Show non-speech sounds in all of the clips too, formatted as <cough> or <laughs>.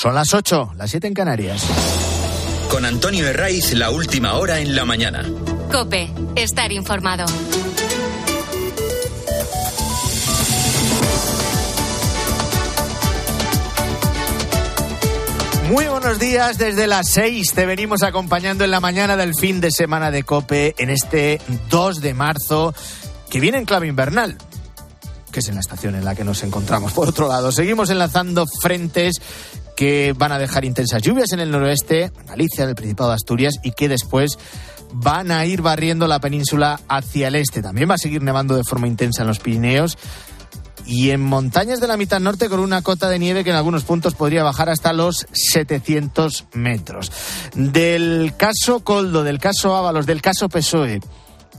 Son las 8, las 7 en Canarias. Con Antonio Herraiz, la última hora en la mañana. Cope, estar informado. Muy buenos días, desde las 6 te venimos acompañando en la mañana del fin de semana de Cope en este 2 de marzo que viene en clave invernal que es en la estación en la que nos encontramos. Por otro lado, seguimos enlazando frentes que van a dejar intensas lluvias en el noroeste, Galicia, en el Principado de Asturias, y que después van a ir barriendo la península hacia el este. También va a seguir nevando de forma intensa en los Pirineos y en montañas de la mitad norte con una cota de nieve que en algunos puntos podría bajar hasta los 700 metros. Del caso Coldo, del caso Ábalos, del caso PSOE,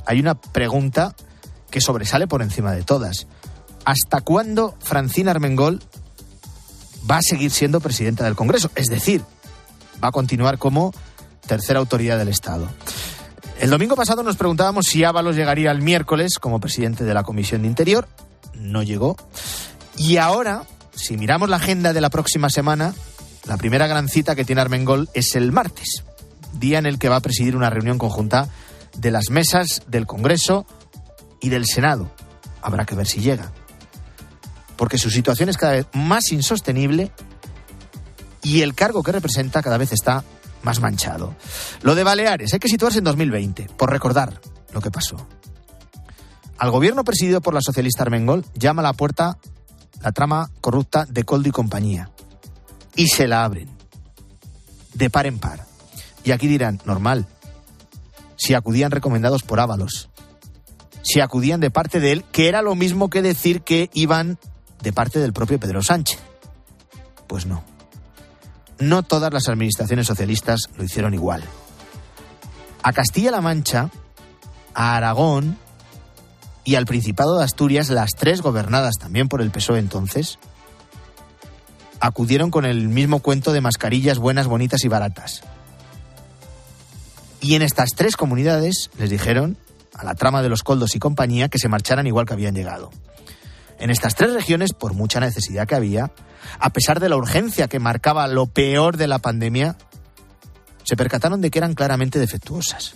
hay una pregunta que sobresale por encima de todas. ¿Hasta cuándo Francina Armengol va a seguir siendo presidenta del Congreso? Es decir, va a continuar como tercera autoridad del Estado. El domingo pasado nos preguntábamos si Ábalos llegaría el miércoles como presidente de la Comisión de Interior. No llegó. Y ahora, si miramos la agenda de la próxima semana, la primera gran cita que tiene Armengol es el martes, día en el que va a presidir una reunión conjunta de las mesas del Congreso y del Senado. Habrá que ver si llega porque su situación es cada vez más insostenible y el cargo que representa cada vez está más manchado. Lo de Baleares, hay que situarse en 2020, por recordar lo que pasó. Al gobierno presidido por la socialista Armengol llama a la puerta la trama corrupta de Coldo y compañía. Y se la abren. De par en par. Y aquí dirán, normal. Si acudían recomendados por Ábalos. Si acudían de parte de él, que era lo mismo que decir que iban de parte del propio Pedro Sánchez. Pues no. No todas las administraciones socialistas lo hicieron igual. A Castilla-La Mancha, a Aragón y al Principado de Asturias, las tres gobernadas también por el PSOE entonces, acudieron con el mismo cuento de mascarillas buenas, bonitas y baratas. Y en estas tres comunidades les dijeron a la trama de los coldos y compañía que se marcharan igual que habían llegado. En estas tres regiones, por mucha necesidad que había, a pesar de la urgencia que marcaba lo peor de la pandemia, se percataron de que eran claramente defectuosas.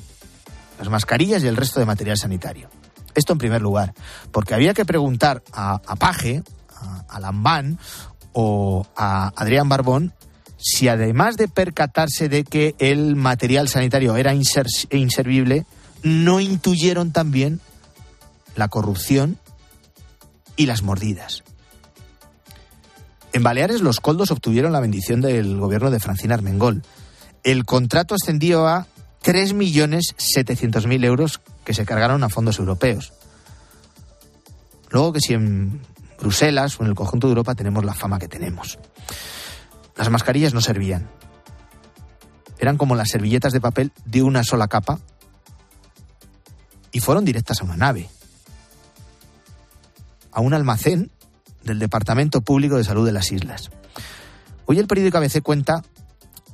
Las mascarillas y el resto de material sanitario. Esto en primer lugar, porque había que preguntar a, Paje, a, a Lambán o a Adrián Barbón si además de percatarse de que el material sanitario era inservible, no intuyeron también la corrupción y las mordidas. En Baleares los coldos obtuvieron la bendición del gobierno de Francina Armengol. El contrato ascendió a 3.700.000 euros que se cargaron a fondos europeos. Luego que si en Bruselas o en el conjunto de Europa tenemos la fama que tenemos. Las mascarillas no servían. Eran como las servilletas de papel de una sola capa y fueron directas a una nave a un almacén del Departamento Público de Salud de las Islas. Hoy el periódico ABC cuenta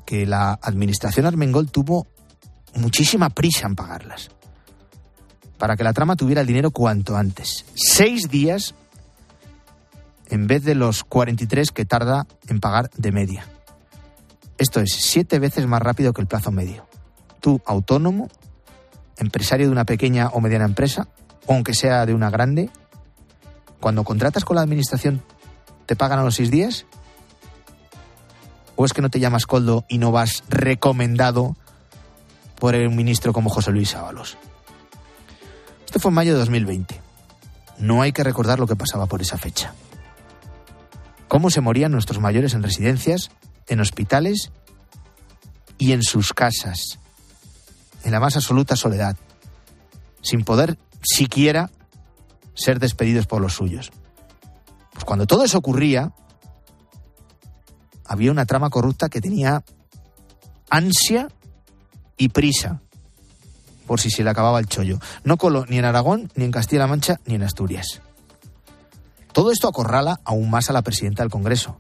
que la administración Armengol tuvo muchísima prisa en pagarlas, para que la trama tuviera el dinero cuanto antes. Seis días en vez de los 43 que tarda en pagar de media. Esto es siete veces más rápido que el plazo medio. Tú, autónomo, empresario de una pequeña o mediana empresa, aunque sea de una grande, cuando contratas con la administración, ¿te pagan a los seis días? ¿O es que no te llamas Coldo y no vas recomendado por el ministro como José Luis Ábalos? Esto fue en mayo de 2020. No hay que recordar lo que pasaba por esa fecha. Cómo se morían nuestros mayores en residencias, en hospitales y en sus casas, en la más absoluta soledad, sin poder siquiera ser despedidos por los suyos. Pues cuando todo eso ocurría, había una trama corrupta que tenía ansia y prisa por si se le acababa el chollo. No coló ni en Aragón, ni en Castilla-La Mancha, ni en Asturias. Todo esto acorrala aún más a la presidenta del Congreso,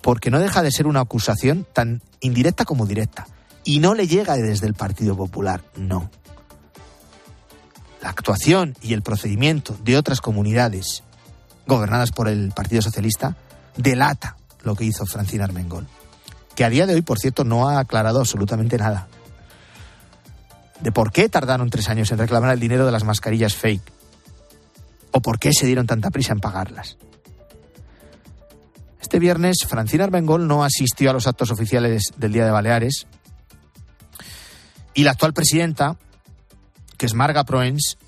porque no deja de ser una acusación tan indirecta como directa, y no le llega desde el Partido Popular, no la actuación y el procedimiento de otras comunidades gobernadas por el Partido Socialista delata lo que hizo Francina Armengol, que a día de hoy, por cierto, no ha aclarado absolutamente nada de por qué tardaron tres años en reclamar el dinero de las mascarillas fake o por qué se dieron tanta prisa en pagarlas. Este viernes, Francina Armengol no asistió a los actos oficiales del Día de Baleares y la actual presidenta, que es Marga Proens,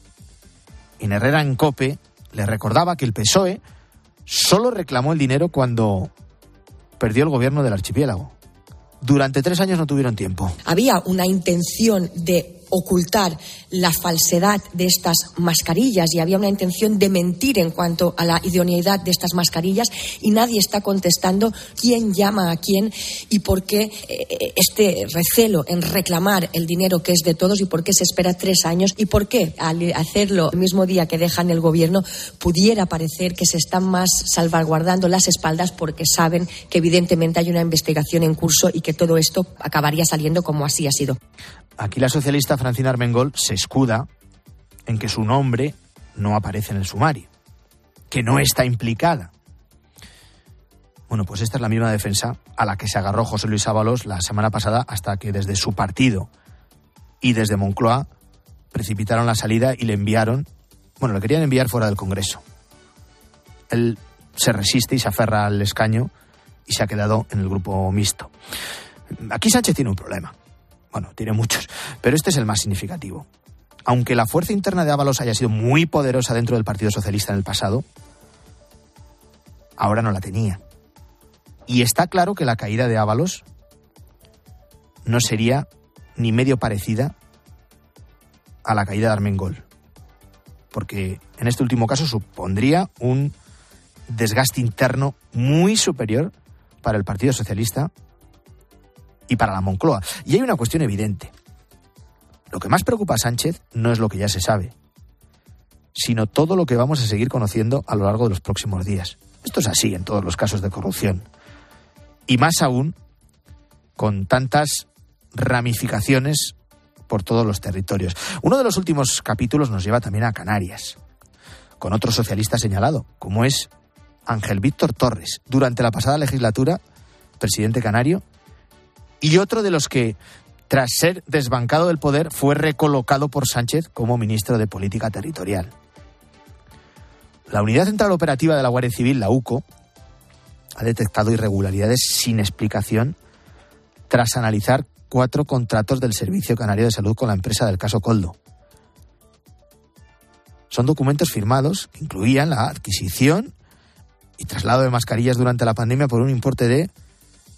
en Herrera en Cope, le recordaba que el PSOE solo reclamó el dinero cuando perdió el gobierno del archipiélago. Durante tres años no tuvieron tiempo. Había una intención de ocultar la falsedad de estas mascarillas y había una intención de mentir en cuanto a la idoneidad de estas mascarillas y nadie está contestando quién llama a quién y por qué eh, este recelo en reclamar el dinero que es de todos y por qué se espera tres años y por qué al hacerlo el mismo día que dejan el gobierno pudiera parecer que se están más salvaguardando las espaldas porque saben que evidentemente hay una investigación en curso y que todo esto acabaría saliendo como así ha sido. Aquí la socialista Francina Armengol se escuda en que su nombre no aparece en el sumario, que no está implicada. Bueno, pues esta es la misma defensa a la que se agarró José Luis Ábalos la semana pasada hasta que desde su partido y desde Moncloa precipitaron la salida y le enviaron, bueno, le querían enviar fuera del Congreso. Él se resiste y se aferra al escaño y se ha quedado en el grupo mixto. Aquí Sánchez tiene un problema. Bueno, tiene muchos, pero este es el más significativo. Aunque la fuerza interna de Ábalos haya sido muy poderosa dentro del Partido Socialista en el pasado, ahora no la tenía. Y está claro que la caída de Ábalos no sería ni medio parecida a la caída de Armengol. Porque en este último caso supondría un desgaste interno muy superior para el Partido Socialista y para la Moncloa. Y hay una cuestión evidente. Lo que más preocupa a Sánchez no es lo que ya se sabe, sino todo lo que vamos a seguir conociendo a lo largo de los próximos días. Esto es así en todos los casos de corrupción. Y más aún con tantas ramificaciones por todos los territorios. Uno de los últimos capítulos nos lleva también a Canarias, con otro socialista señalado, como es Ángel Víctor Torres, durante la pasada legislatura, presidente canario, y otro de los que, tras ser desbancado del poder, fue recolocado por Sánchez como ministro de Política Territorial. La Unidad Central Operativa de la Guardia Civil, la UCO, ha detectado irregularidades sin explicación tras analizar cuatro contratos del Servicio Canario de Salud con la empresa del caso Coldo. Son documentos firmados que incluían la adquisición y traslado de mascarillas durante la pandemia por un importe de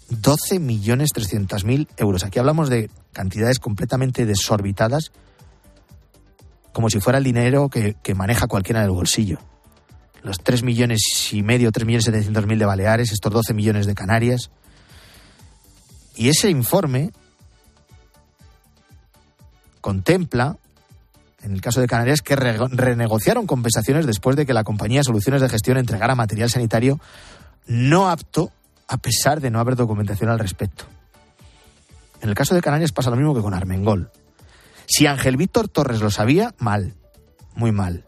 12.300.000 euros. Aquí hablamos de cantidades completamente desorbitadas, como si fuera el dinero que, maneja cualquiera en el bolsillo. Los 3 millones y medio, 3 millones 700 mil de Baleares, estos 12 millones de Canarias. Y ese informe contempla, en el caso de Canarias, que renegociaron compensaciones después de que la compañía Soluciones de Gestión entregara material sanitario no apto a pesar de no haber documentación al respecto. En el caso de Canarias pasa lo mismo que con Armengol. Si Ángel Víctor Torres lo sabía, mal, muy mal.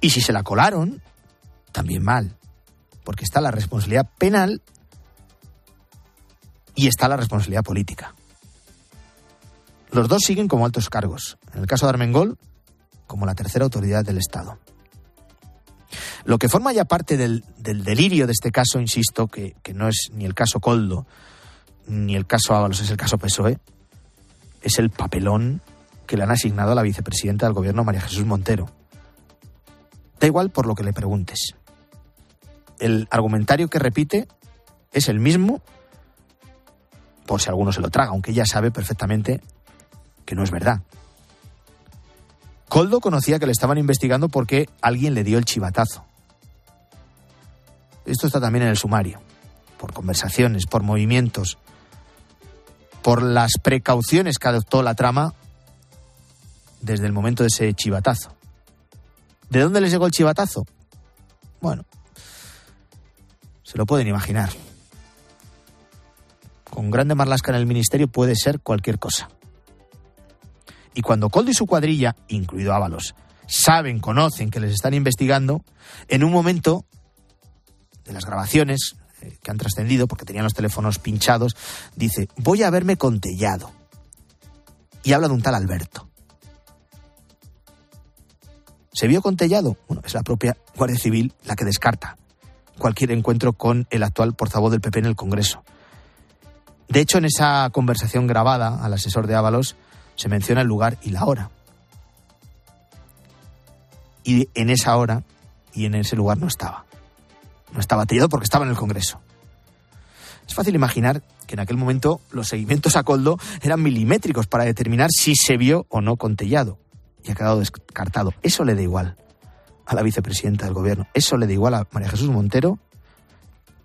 Y si se la colaron, también mal, porque está la responsabilidad penal y está la responsabilidad política. Los dos siguen como altos cargos. En el caso de Armengol, como la tercera autoridad del Estado. Lo que forma ya parte del, delirio de este caso, insisto, que, no es ni el caso Coldo, ni el caso Ábalos, es el caso PSOE, es el papelón que le han asignado a la vicepresidenta del gobierno, María Jesús Montero. Da igual por lo que le preguntes. El argumentario que repite es el mismo, por si alguno se lo traga, aunque ella sabe perfectamente que no es verdad. Coldo conocía que le estaban investigando porque alguien le dio el chivatazo. Esto está también en el sumario, por conversaciones, por movimientos, por las precauciones que adoptó la trama desde el momento de ese chivatazo. ¿De dónde les llegó el chivatazo? Bueno, se lo pueden imaginar. Con grande marlasca en el ministerio puede ser cualquier cosa. Y cuando Coldo y su cuadrilla, incluido Ábalos, saben, conocen que les están investigando, en un momento de las grabaciones eh, que han trascendido, porque tenían los teléfonos pinchados, dice, voy a verme con Tellado. Y habla de un tal Alberto. ¿Se vio con Tellado? Bueno, es la propia Guardia Civil la que descarta cualquier encuentro con el actual portavoz del PP en el Congreso. De hecho, en esa conversación grabada al asesor de Ábalos se menciona el lugar y la hora. Y en esa hora y en ese lugar no estaba. No estaba Tellado porque estaba en el Congreso. Es fácil imaginar que en aquel momento los seguimientos a Coldo eran milimétricos para determinar si se vio o no con Tellado. Y ha quedado descartado. Eso le da igual a la vicepresidenta del gobierno. Eso le da igual a María Jesús Montero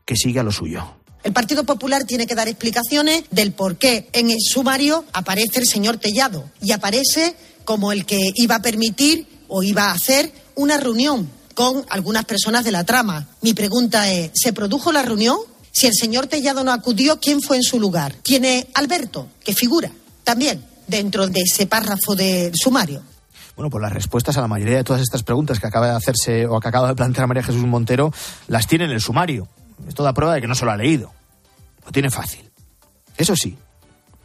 que siga lo suyo. El Partido Popular tiene que dar explicaciones del por qué en el sumario aparece el señor Tellado y aparece como el que iba a permitir o iba a hacer una reunión con algunas personas de la trama. Mi pregunta es, ¿se produjo la reunión? Si el señor Tellado no acudió, ¿quién fue en su lugar? Tiene Alberto, que figura también dentro de ese párrafo del sumario. Bueno, pues las respuestas a la mayoría de todas estas preguntas que acaba de hacerse o que acaba de plantear María Jesús Montero las tiene en el sumario. Esto da prueba de que no se lo ha leído. Lo tiene fácil. Eso sí,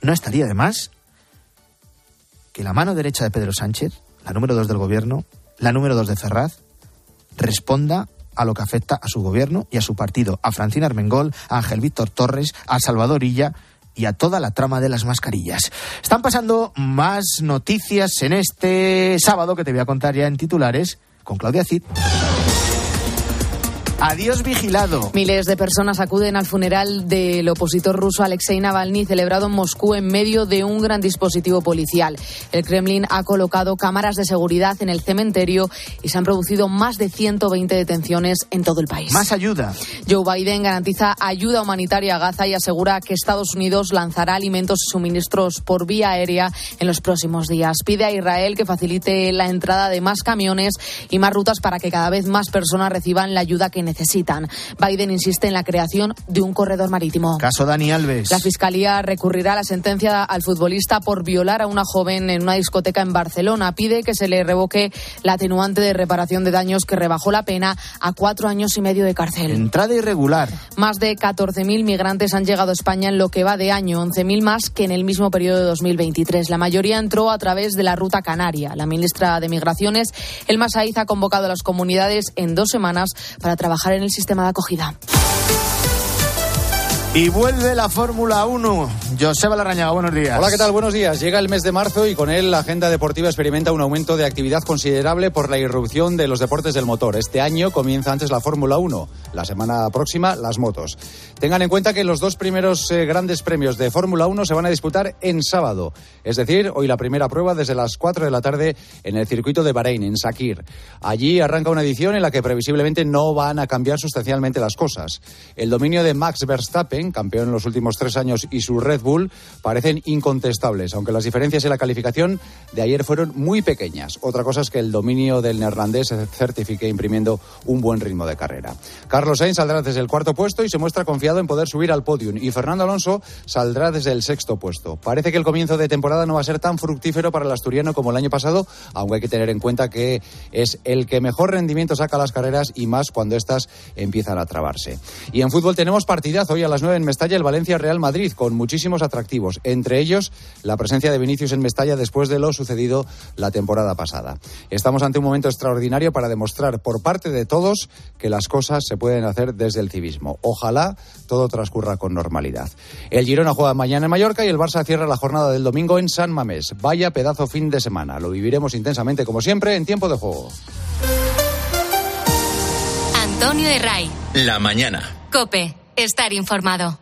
no estaría de más que la mano derecha de Pedro Sánchez, la número dos del gobierno, la número dos de Ferraz, responda a lo que afecta a su gobierno y a su partido, a Francina Armengol, a Ángel Víctor Torres, a Salvador Illa y a toda la trama de las mascarillas. Están pasando más noticias en este sábado que te voy a contar ya en titulares con Claudia Cid. Adiós vigilado. Miles de personas acuden al funeral del opositor ruso Alexei Navalny celebrado en Moscú en medio de un gran dispositivo policial. El Kremlin ha colocado cámaras de seguridad en el cementerio y se han producido más de 120 detenciones en todo el país. Más ayuda. Joe Biden garantiza ayuda humanitaria a Gaza y asegura que Estados Unidos lanzará alimentos y suministros por vía aérea en los próximos días. Pide a Israel que facilite la entrada de más camiones y más rutas para que cada vez más personas reciban la ayuda que necesitan necesitan. Biden insiste en la creación de un corredor marítimo. Caso Dani Alves. La Fiscalía recurrirá a la sentencia al futbolista por violar a una joven en una discoteca en Barcelona. Pide que se le revoque la atenuante de reparación de daños que rebajó la pena a cuatro años y medio de cárcel. Entrada irregular. Más de 14.000 migrantes han llegado a España en lo que va de año, 11.000 más que en el mismo periodo de 2023. La mayoría entró a través de la ruta canaria. La ministra de Migraciones, Elma Saiz, ha convocado a las comunidades en dos semanas para trabajar en el sistema de acogida. Y vuelve la Fórmula 1. Joseba Larrañaga, buenos días. Hola, ¿qué tal? Buenos días. Llega el mes de marzo y con él la agenda deportiva experimenta un aumento de actividad considerable por la irrupción de los deportes del motor. Este año comienza antes la Fórmula 1, la semana próxima las motos. Tengan en cuenta que los dos primeros eh, grandes premios de Fórmula 1 se van a disputar en sábado, es decir, hoy la primera prueba desde las 4 de la tarde en el circuito de Bahrein, en Sakir. Allí arranca una edición en la que previsiblemente no van a cambiar sustancialmente las cosas. El dominio de Max Verstappen campeón en los últimos tres años, y su Red Bull parecen incontestables, aunque las diferencias en la calificación de ayer fueron muy pequeñas. Otra cosa es que el dominio del neerlandés se certifique imprimiendo un buen ritmo de carrera. Carlos Sainz saldrá desde el cuarto puesto y se muestra confiado en poder subir al podium, y Fernando Alonso saldrá desde el sexto puesto. Parece que el comienzo de temporada no va a ser tan fructífero para el asturiano como el año pasado, aunque hay que tener en cuenta que es el que mejor rendimiento saca las carreras y más cuando éstas empiezan a trabarse. Y en fútbol tenemos partidazo hoy a las en Mestalla el Valencia Real Madrid con muchísimos atractivos, entre ellos la presencia de Vinicius en Mestalla después de lo sucedido la temporada pasada. Estamos ante un momento extraordinario para demostrar por parte de todos que las cosas se pueden hacer desde el civismo. Ojalá todo transcurra con normalidad. El Girona juega mañana en Mallorca y el Barça cierra la jornada del domingo en San Mamés. Vaya pedazo fin de semana. Lo viviremos intensamente como siempre en tiempo de juego. Antonio Herray. La mañana. Cope. Estar informado.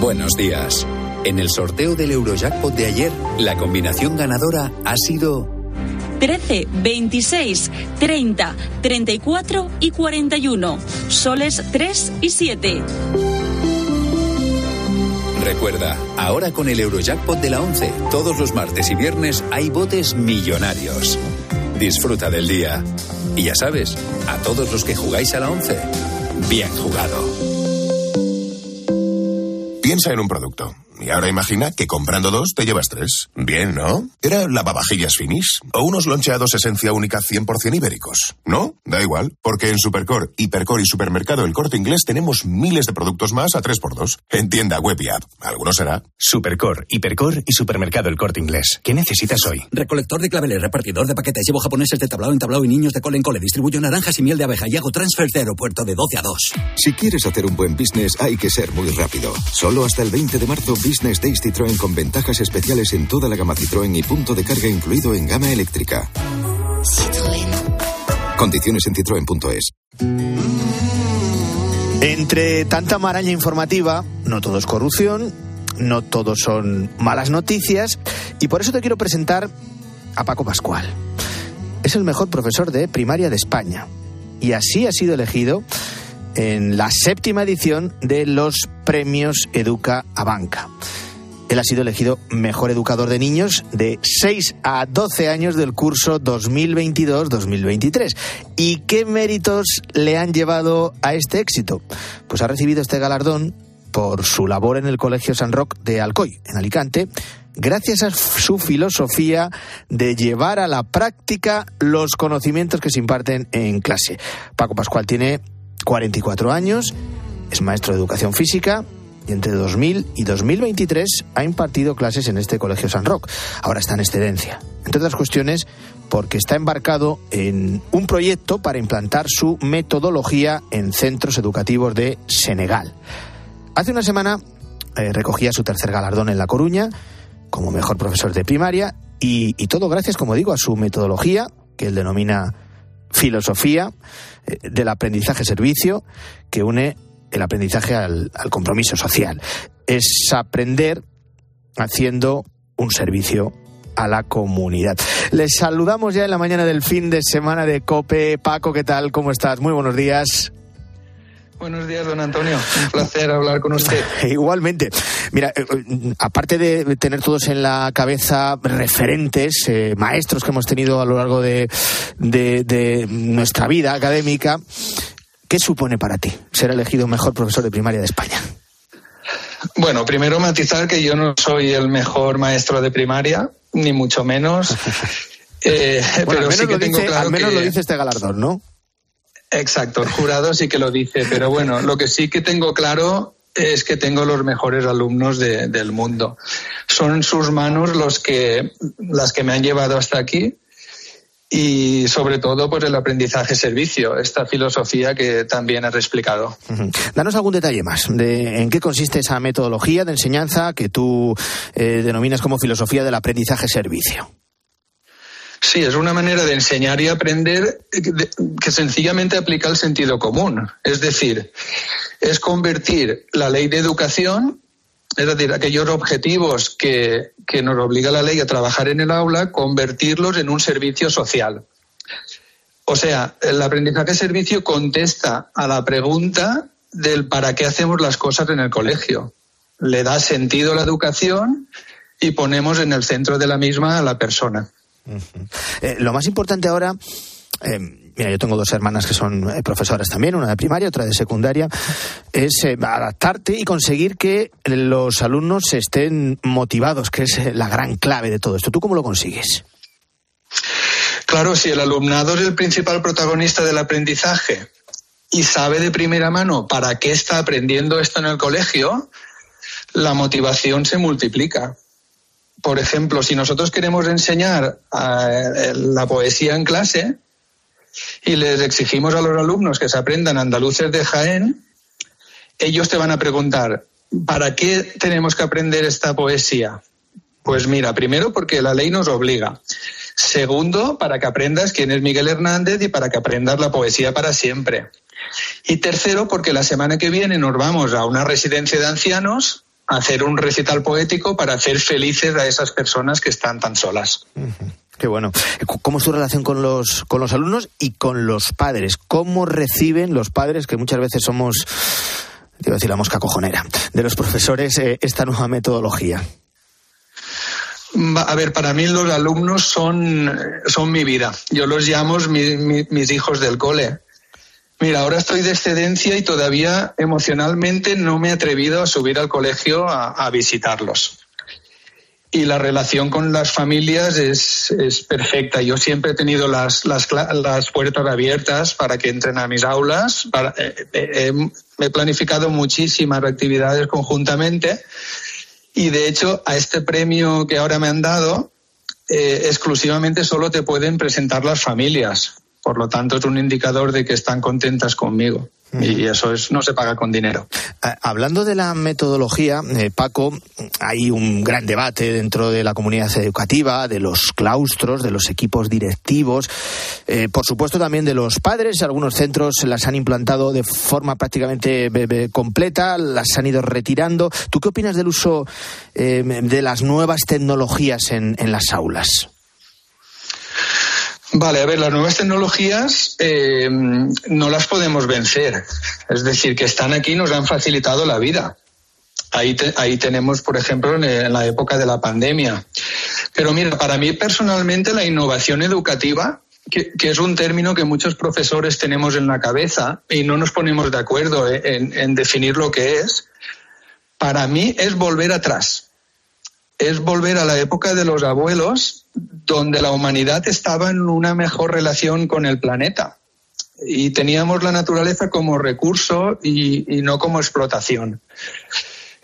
Buenos días. En el sorteo del Eurojackpot de ayer, la combinación ganadora ha sido 13, 26, 30, 34 y 41. Soles 3 y 7. Recuerda, ahora con el Eurojackpot de la 11, todos los martes y viernes hay botes millonarios. Disfruta del día. Y ya sabes, a todos los que jugáis a la 11, bien jugado. Piensa en un producto. Y ahora imagina que comprando dos te llevas tres. Bien, ¿no? ¿Era lavavajillas finis? ¿O unos loncheados esencia única 100% ibéricos? ¿No? Da igual, porque en Supercore, Hipercore y Supermercado El Corte Inglés tenemos miles de productos más a 3x2. En tienda, web y app. Alguno será. Supercore, Hipercore y Supermercado El Corte Inglés. ¿Qué necesitas hoy? Recolector de claveles, repartidor de paquetes, llevo japoneses de tablao en tablao y niños de cole en cole. Distribuyo naranjas y miel de abeja y hago transfers de aeropuerto de 12 a 2. Si quieres hacer un buen business, hay que ser muy rápido. Solo hasta el 20 de marzo, Business Days Citroën con ventajas especiales en toda la gama Citroën y punto de carga incluido en gama eléctrica. Citroën. Condiciones en citroen.es. Entre tanta maraña informativa, no todo es corrupción, no todo son malas noticias, y por eso te quiero presentar a Paco Pascual. Es el mejor profesor de primaria de España, y así ha sido elegido en la séptima edición de los premios Educa a Banca. Él ha sido elegido mejor educador de niños de 6 a 12 años del curso 2022-2023. ¿Y qué méritos le han llevado a este éxito? Pues ha recibido este galardón por su labor en el Colegio San Roque de Alcoy, en Alicante, gracias a su filosofía de llevar a la práctica los conocimientos que se imparten en clase. Paco Pascual tiene 44 años, es maestro de educación física, y entre 2000 y 2023 ha impartido clases en este Colegio San Roque. Ahora está en excedencia. Entre otras cuestiones, porque está embarcado en un proyecto para implantar su metodología en centros educativos de Senegal. Hace una semana eh, recogía su tercer galardón en La Coruña como mejor profesor de primaria y, y todo gracias, como digo, a su metodología, que él denomina filosofía eh, del aprendizaje-servicio, que une el aprendizaje al, al compromiso social. Es aprender haciendo un servicio a la comunidad. Les saludamos ya en la mañana del fin de semana de Cope. Paco, ¿qué tal? ¿Cómo estás? Muy buenos días. Buenos días, don Antonio. Un placer hablar con usted. <laughs> Igualmente. Mira, eh, aparte de tener todos en la cabeza referentes, eh, maestros que hemos tenido a lo largo de, de, de nuestra vida académica, ¿Qué supone para ti ser elegido mejor profesor de primaria de España? Bueno, primero matizar que yo no soy el mejor maestro de primaria, ni mucho menos. <laughs> eh, bueno, pero al menos, sí que lo, tengo dice, claro al menos que... lo dice este galardón, ¿no? Exacto, el jurado sí que lo dice, pero bueno, lo que sí que tengo claro es que tengo los mejores alumnos de, del mundo. Son sus manos los que, las que me han llevado hasta aquí y sobre todo pues el aprendizaje servicio, esta filosofía que también has explicado. Danos algún detalle más de en qué consiste esa metodología de enseñanza que tú eh, denominas como filosofía del aprendizaje servicio. Sí, es una manera de enseñar y aprender que sencillamente aplica el sentido común. Es decir, es convertir la ley de educación es decir, aquellos objetivos que, que, nos obliga la ley a trabajar en el aula, convertirlos en un servicio social. O sea, el aprendizaje servicio contesta a la pregunta del para qué hacemos las cosas en el colegio. Le da sentido la educación y ponemos en el centro de la misma a la persona. Eh, lo más importante ahora eh, mira, yo tengo dos hermanas que son eh, profesoras también, una de primaria, otra de secundaria, es eh, adaptarte y conseguir que los alumnos estén motivados, que es la gran clave de todo esto. ¿Tú cómo lo consigues? Claro, si el alumnado es el principal protagonista del aprendizaje y sabe de primera mano para qué está aprendiendo esto en el colegio, la motivación se multiplica por ejemplo, si nosotros queremos enseñar uh, la poesía en clase y les exigimos a los alumnos que se aprendan andaluces de Jaén, ellos te van a preguntar, ¿para qué tenemos que aprender esta poesía? Pues mira, primero porque la ley nos obliga. Segundo, para que aprendas quién es Miguel Hernández y para que aprendas la poesía para siempre. Y tercero, porque la semana que viene nos vamos a una residencia de ancianos hacer un recital poético para hacer felices a esas personas que están tan solas. Uh -huh. Qué bueno. ¿Cómo es tu relación con los, con los alumnos y con los padres? ¿Cómo reciben los padres, que muchas veces somos, te decir la mosca cojonera, de los profesores eh, esta nueva metodología? A ver, para mí los alumnos son, son mi vida. Yo los llamo mis hijos del cole. Mira, ahora estoy de excedencia y todavía emocionalmente no me he atrevido a subir al colegio a, visitarlos. Y la relación con las familias es, perfecta. Yo siempre he tenido las, puertas abiertas para que entren a mis aulas. Para, eh, eh, he planificado muchísimas actividades conjuntamente y de hecho, a este premio que ahora me han dado, eh, exclusivamente solo te pueden presentar las familias. Por lo tanto, es un indicador de que están contentas conmigo. Y eso es, no se paga con dinero. Hablando de la metodología, eh, Paco, hay un gran debate dentro de la comunidad educativa, de los claustros, de los equipos directivos, eh, por supuesto también de los padres. Algunos centros las han implantado de forma prácticamente completa, las han ido retirando. ¿Tú qué opinas del uso eh, de las nuevas tecnologías en las aulas? Vale, a ver, las nuevas tecnologías eh, no las podemos vencer. Es decir, que están aquí nos han facilitado la vida. Ahí, ahí tenemos, por ejemplo, en, la época de la pandemia. Pero mira, para mí personalmente la innovación educativa, que, es un término que muchos profesores tenemos en la cabeza y no nos ponemos de acuerdo eh, en definir lo que es, para mí es volver atrás. Es volver a la época de los abuelos donde la humanidad estaba en una mejor relación con el planeta y teníamos la naturaleza como recurso y, no como explotación.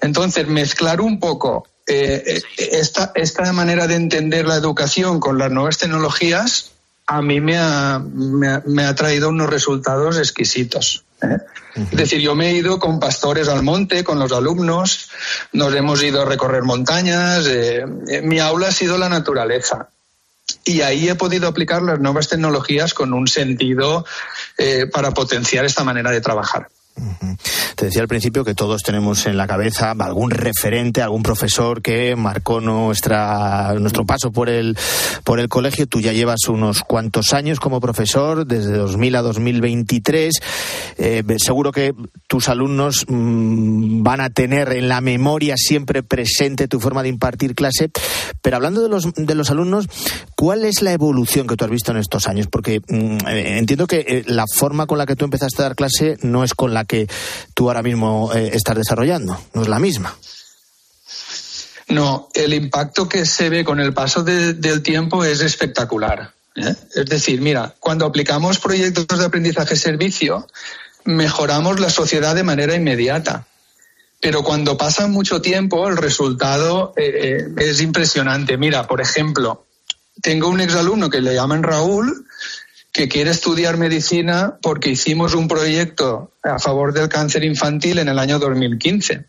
Entonces, mezclar un poco eh, eh, esta, esta manera de entender la educación con las nuevas tecnologías a mí me ha, me ha, traído unos resultados exquisitos. ¿Eh? Es decir, yo me he ido con pastores al monte, con los alumnos, nos hemos ido a recorrer montañas, mi aula ha sido la naturaleza y ahí he podido aplicar las nuevas tecnologías con un sentido eh, para potenciar esta manera de trabajar. Te decía al principio que todos tenemos en la cabeza algún referente, algún profesor que marcó nuestra, nuestro paso por el, por el colegio. Tú ya llevas unos cuantos años como profesor, desde 2000 a 2023. Eh, seguro que tus alumnos mm, van a tener en la memoria siempre presente tu forma de impartir clase. Pero hablando de los, de los alumnos, ¿cuál es la evolución que tú has visto en estos años? Porque mm, eh, entiendo que eh, la forma con la que tú empezaste a dar clase no es con la que tú ahora mismo eh, estás desarrollando. No es la misma. No, el impacto que se ve con el paso del tiempo es espectacular. ¿eh? Es decir, mira, cuando aplicamos proyectos de aprendizaje-servicio, mejoramos la sociedad de manera inmediata. Pero cuando pasa mucho tiempo, el resultado eh, es impresionante. Mira, por ejemplo, tengo un exalumno que le llaman Raúl, que quiere estudiar medicina porque hicimos un proyecto a favor del cáncer infantil en el año 2015.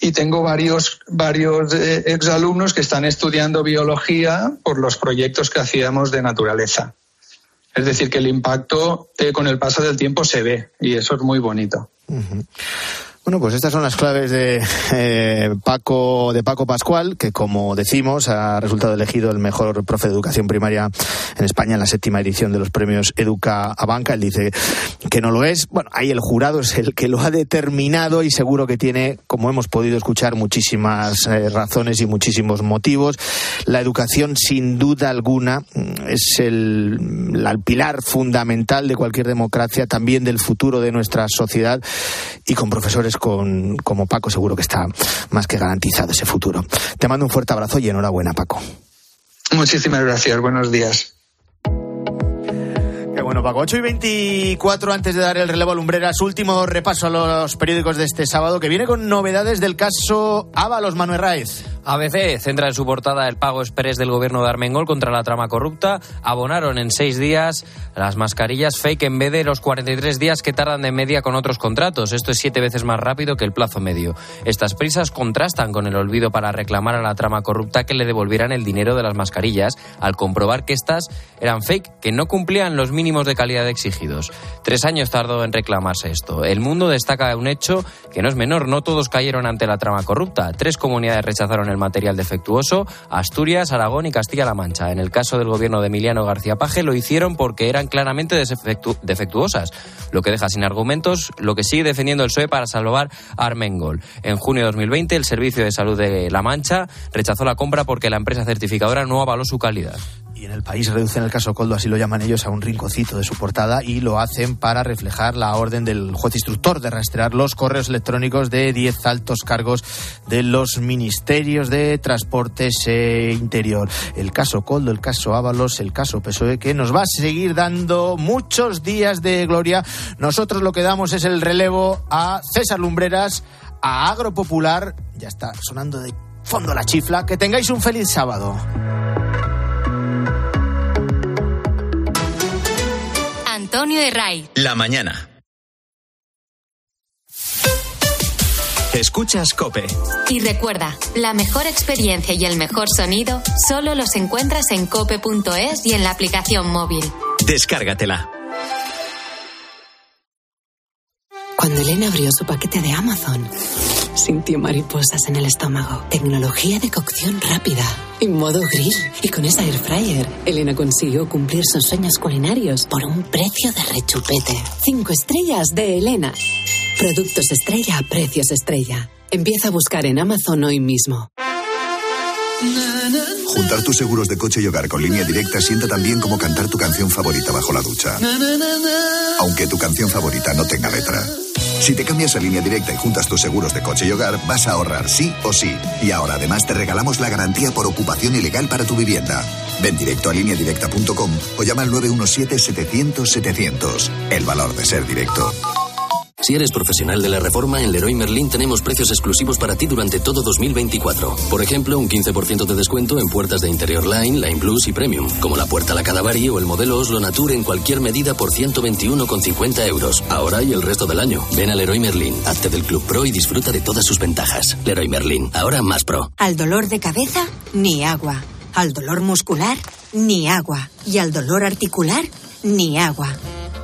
Y tengo varios, varios eh, exalumnos que están estudiando biología por los proyectos que hacíamos de naturaleza. Es decir, que el impacto eh, con el paso del tiempo se ve y eso es muy bonito. Bueno, pues estas son las claves de eh, Paco de Paco Pascual, que como decimos ha resultado elegido el mejor profe de educación primaria en España en la séptima edición de los premios Educa a Banca. Él dice que no lo es. Bueno, ahí el jurado es el que lo ha determinado y seguro que tiene, como hemos podido escuchar, muchísimas eh, razones y muchísimos motivos. La educación, sin duda alguna, es el, el pilar fundamental de cualquier democracia, también del futuro de nuestra sociedad y con profesores con, como Paco seguro que está más que garantizado ese futuro. Te mando un fuerte abrazo y enhorabuena, Paco. Muchísimas gracias. Buenos días. Qué bueno, Paco. 8 y 24 antes de dar el relevo a Lumbreras. Último repaso a los periódicos de este sábado que viene con novedades del caso Ábalos Manuel Raez. ABC centra en su portada el pago express del gobierno de Armengol contra la trama corrupta. Abonaron en seis días las mascarillas fake en vez de los 43 días que tardan de media con otros contratos. Esto es siete veces más rápido que el plazo medio. Estas prisas contrastan con el olvido para reclamar a la trama corrupta que le devolvieran el dinero de las mascarillas al comprobar que estas eran fake, que no cumplían los mínimos de calidad exigidos. Tres años tardó en reclamarse esto. El mundo destaca un hecho que no es menor. No todos cayeron ante la trama corrupta. Tres comunidades rechazaron el material defectuoso Asturias, Aragón y Castilla-La Mancha. En el caso del gobierno de Emiliano García Paje lo hicieron porque eran claramente defectuosas, lo que deja sin argumentos lo que sigue defendiendo el PSOE para salvar a Armengol. En junio de 2020 el Servicio de Salud de La Mancha rechazó la compra porque la empresa certificadora no avaló su calidad y en el país reducen el caso Coldo, así lo llaman ellos, a un rinconcito de su portada y lo hacen para reflejar la orden del juez instructor de rastrear los correos electrónicos de 10 altos cargos de los ministerios de Transportes e Interior. El caso Coldo, el caso Ábalos, el caso PSOE, que nos va a seguir dando muchos días de gloria. Nosotros lo que damos es el relevo a César Lumbreras, a Agropopular, ya está sonando de fondo la chifla. Que tengáis un feliz sábado. Antonio de Ray. La mañana. Escuchas Cope. Y recuerda, la mejor experiencia y el mejor sonido solo los encuentras en cope.es y en la aplicación móvil. Descárgatela. Cuando Elena abrió su paquete de Amazon, sintió mariposas en el estómago. Tecnología de cocción rápida y modo grill. Y con esa air fryer, Elena consiguió cumplir sus sueños culinarios por un precio de rechupete. Cinco estrellas de Elena. Productos estrella a precios estrella. Empieza a buscar en Amazon hoy mismo. Juntar tus seguros de coche y hogar con línea directa sienta tan bien como cantar tu canción favorita bajo la ducha. Aunque tu canción favorita no tenga letra. Si te cambias a línea directa y juntas tus seguros de coche y hogar, vas a ahorrar sí o sí. Y ahora además te regalamos la garantía por ocupación ilegal para tu vivienda. Ven directo a lineadirecta.com o llama al 917-700-700. El valor de ser directo. Si eres profesional de la reforma, en Leroy Merlin tenemos precios exclusivos para ti durante todo 2024. Por ejemplo, un 15% de descuento en puertas de interior Line, Line Plus y Premium, como la puerta La Cadavari o el modelo Oslo Nature en cualquier medida por 121,50 euros. Ahora y el resto del año. Ven a Leroy Merlin, hazte del Club Pro y disfruta de todas sus ventajas. Leroy Merlin, ahora más pro. Al dolor de cabeza, ni agua. Al dolor muscular, ni agua. Y al dolor articular, ni agua.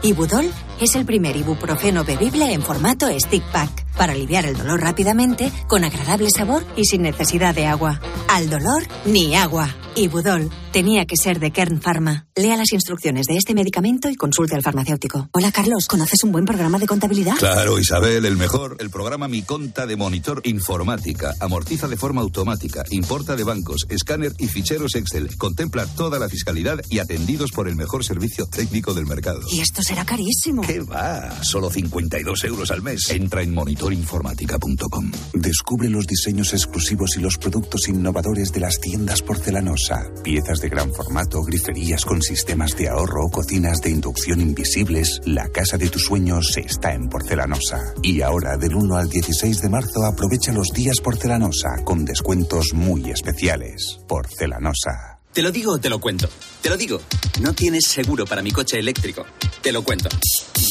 Ibudol es el primer ibuprofeno bebible en formato stick pack para aliviar el dolor rápidamente, con agradable sabor y sin necesidad de agua. Al dolor, ni agua. Ibudol tenía que ser de Kern Pharma. Lea las instrucciones de este medicamento y consulte al farmacéutico. Hola Carlos, ¿conoces un buen programa de contabilidad? Claro, Isabel, el mejor. El programa Mi Conta de Monitor Informática. Amortiza de forma automática, importa de bancos, escáner y ficheros Excel. Contempla toda la fiscalidad y atendidos por el mejor servicio técnico del mercado. Y esto será carísimo. ¿Qué va? Solo 52 euros al mes. Entra en monitorinformática.com. Descubre los diseños exclusivos y los productos innovadores de las tiendas Piezas de gran formato, griferías con sistemas de ahorro, cocinas de inducción invisibles. La casa de tus sueños está en porcelanosa. Y ahora, del 1 al 16 de marzo, aprovecha los días porcelanosa con descuentos muy especiales. Porcelanosa. Te lo digo te lo cuento. Te lo digo. No tienes seguro para mi coche eléctrico. Te lo cuento.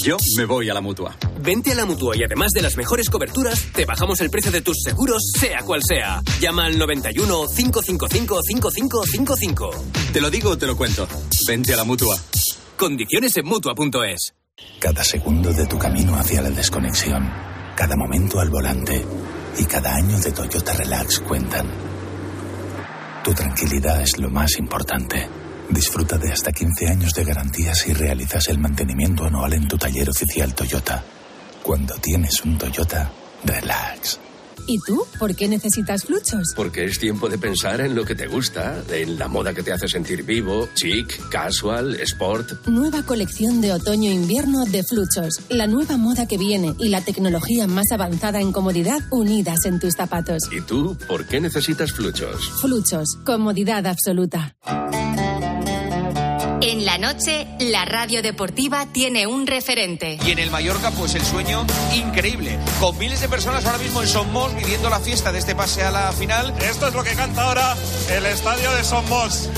Yo me voy a la mutua. Vente a la mutua y además de las mejores coberturas, te bajamos el precio de tus seguros, sea cual sea. Llama al 91 555 5555. Te lo digo o te lo cuento. Vente a la mutua. Condiciones en mutua.es. Cada segundo de tu camino hacia la desconexión, cada momento al volante y cada año de Toyota Relax cuentan. Tu tranquilidad es lo más importante. Disfruta de hasta 15 años de garantías si realizas el mantenimiento anual en tu taller oficial Toyota. Cuando tienes un Toyota, relax. ¿Y tú? ¿Por qué necesitas fluchos? Porque es tiempo de pensar en lo que te gusta, en la moda que te hace sentir vivo, chic, casual, sport. Nueva colección de otoño-invierno de fluchos. La nueva moda que viene y la tecnología más avanzada en comodidad unidas en tus zapatos. ¿Y tú? ¿Por qué necesitas fluchos? Fluchos. Comodidad absoluta. En la noche, la radio deportiva tiene un referente. Y en el Mallorca, pues el sueño increíble. Con miles de personas ahora mismo en Somos viviendo la fiesta de este pase a la final. Esto es lo que canta ahora el estadio de Somos.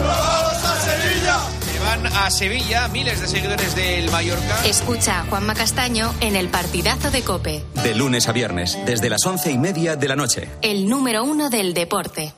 ¡Vamos a Sevilla! Van a Sevilla miles de seguidores del Mallorca. Escucha a Juanma Castaño en el partidazo de Cope. De lunes a viernes, desde las once y media de la noche. El número uno del deporte.